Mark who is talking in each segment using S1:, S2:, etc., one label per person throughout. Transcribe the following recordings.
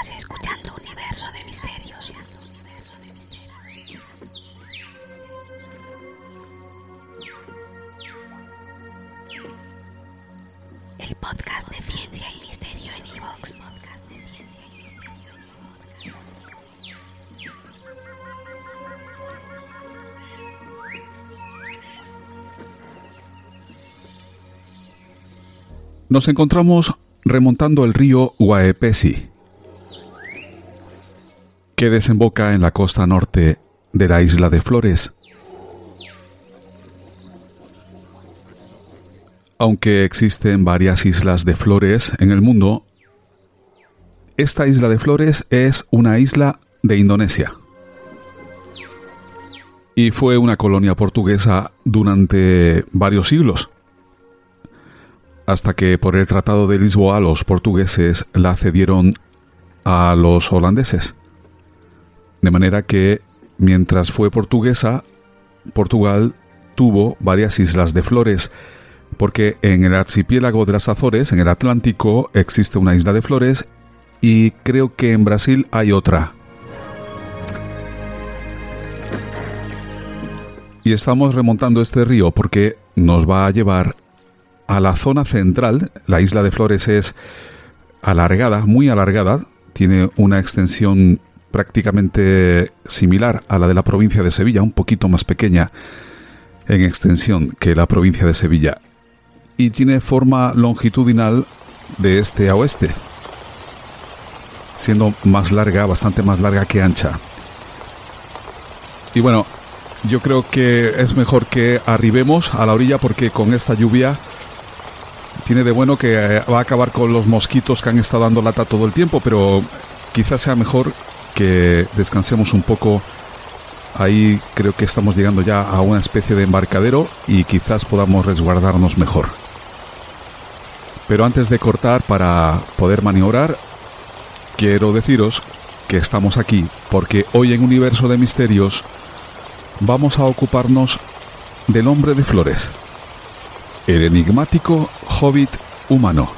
S1: Estás escuchando Universo de Misterios. El podcast de ciencia y misterio en Evox.
S2: Nos encontramos remontando el río Guaepesi, que desemboca en la costa norte de la isla de Flores. Aunque existen varias islas de flores en el mundo, esta isla de Flores es una isla de Indonesia. Y fue una colonia portuguesa durante varios siglos hasta que por el Tratado de Lisboa los portugueses la cedieron a los holandeses. De manera que mientras fue portuguesa, Portugal tuvo varias islas de flores, porque en el archipiélago de las Azores, en el Atlántico, existe una isla de flores y creo que en Brasil hay otra. Y estamos remontando este río porque nos va a llevar a la zona central. La isla de Flores es alargada, muy alargada, tiene una extensión prácticamente similar a la de la provincia de Sevilla, un poquito más pequeña en extensión que la provincia de Sevilla. Y tiene forma longitudinal de este a oeste, siendo más larga, bastante más larga que ancha. Y bueno, yo creo que es mejor que arribemos a la orilla porque con esta lluvia tiene de bueno que eh, va a acabar con los mosquitos que han estado dando lata todo el tiempo, pero quizás sea mejor que descansemos un poco. Ahí creo que estamos llegando ya a una especie de embarcadero y quizás podamos resguardarnos mejor. Pero antes de cortar para poder maniobrar, quiero deciros que estamos aquí porque hoy en Universo de Misterios vamos a ocuparnos del hombre de flores, el enigmático hobbit humano.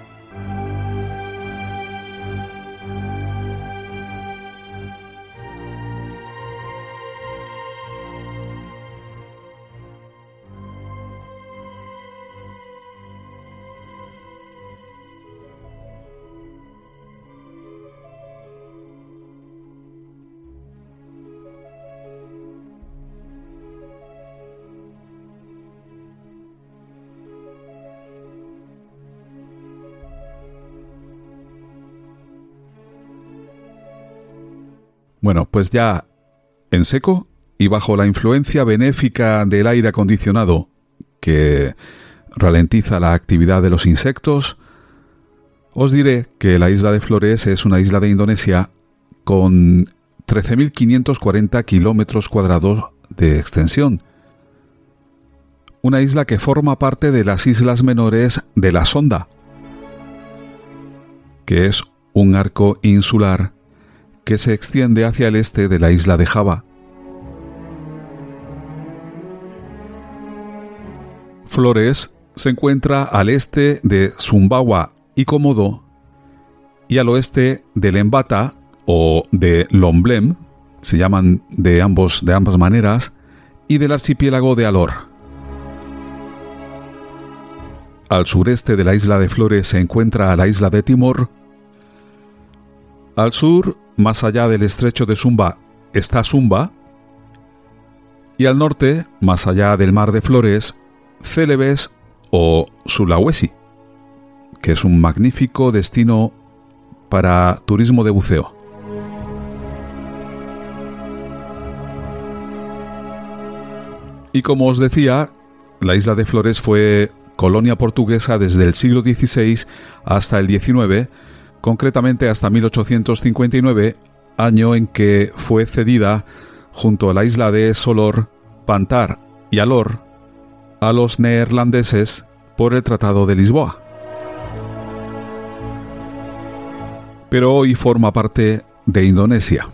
S2: Bueno, pues ya en seco y bajo la influencia benéfica del aire acondicionado que ralentiza la actividad de los insectos, os diré que la isla de Flores es una isla de Indonesia con 13.540 kilómetros cuadrados de extensión. Una isla que forma parte de las islas menores de la Sonda, que es un arco insular que se extiende hacia el este de la isla de Java. Flores se encuentra al este de Sumbawa y Komodo y al oeste de Lembata o de Lomblem, se llaman de, ambos, de ambas maneras, y del archipiélago de Alor. Al sureste de la isla de Flores se encuentra la isla de Timor Al sur, más allá del estrecho de Sumba, está Sumba. Y al norte, más allá del mar de Flores, Celebes o Sulawesi, que es un magnífico destino para turismo de buceo. Y como os decía, la isla de Flores fue colonia portuguesa desde el siglo XVI hasta el XIX, concretamente hasta 1859, año en que fue cedida junto a la isla de Solor, Pantar y Alor a los neerlandeses por el Tratado de Lisboa. Pero hoy forma parte de Indonesia.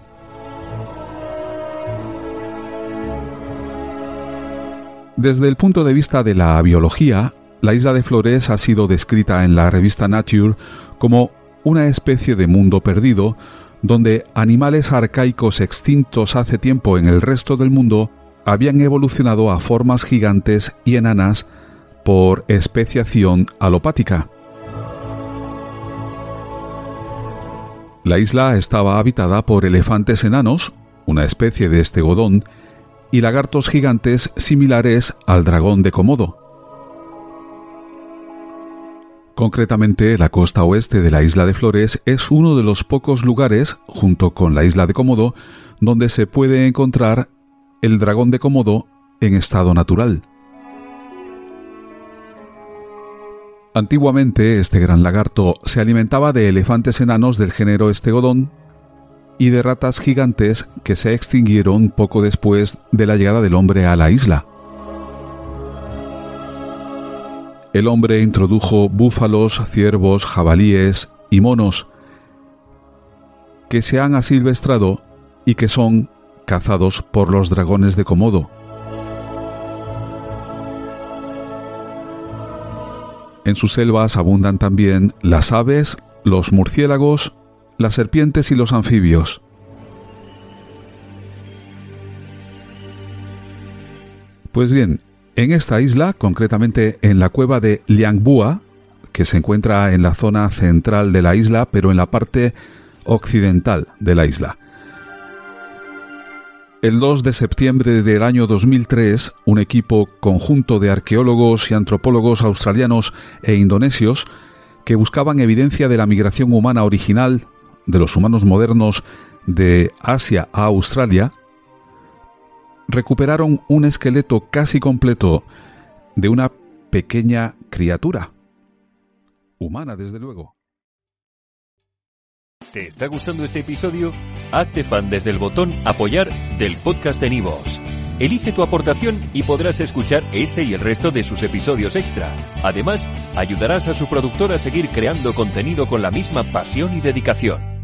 S2: Desde el punto de vista de la biología, la isla de Flores ha sido descrita en la revista Nature como una especie de mundo perdido donde animales arcaicos extintos hace tiempo en el resto del mundo habían evolucionado a formas gigantes y enanas por especiación alopática. La isla estaba habitada por elefantes enanos, una especie de estegodón, y lagartos gigantes similares al dragón de Komodo. Concretamente, la costa oeste de la isla de Flores es uno de los pocos lugares, junto con la isla de Komodo, donde se puede encontrar el dragón de Komodo en estado natural. Antiguamente, este gran lagarto se alimentaba de elefantes enanos del género Estegodón y de ratas gigantes que se extinguieron poco después de la llegada del hombre a la isla. El hombre introdujo búfalos, ciervos, jabalíes y monos que se han asilvestrado y que son cazados por los dragones de Komodo. En sus selvas abundan también las aves, los murciélagos las serpientes y los anfibios. Pues bien, en esta isla, concretamente en la cueva de Liangbua, que se encuentra en la zona central de la isla, pero en la parte occidental de la isla. El 2 de septiembre del año 2003, un equipo conjunto de arqueólogos y antropólogos australianos e indonesios que buscaban evidencia de la migración humana original de los humanos modernos de Asia a Australia, recuperaron un esqueleto casi completo de una pequeña criatura. Humana, desde luego.
S3: ¿Te está gustando este episodio? Hazte fan desde el botón Apoyar del podcast de Nivos. Elige tu aportación y podrás escuchar este y el resto de sus episodios extra. Además, ayudarás a su productor a seguir creando contenido con la misma pasión y dedicación.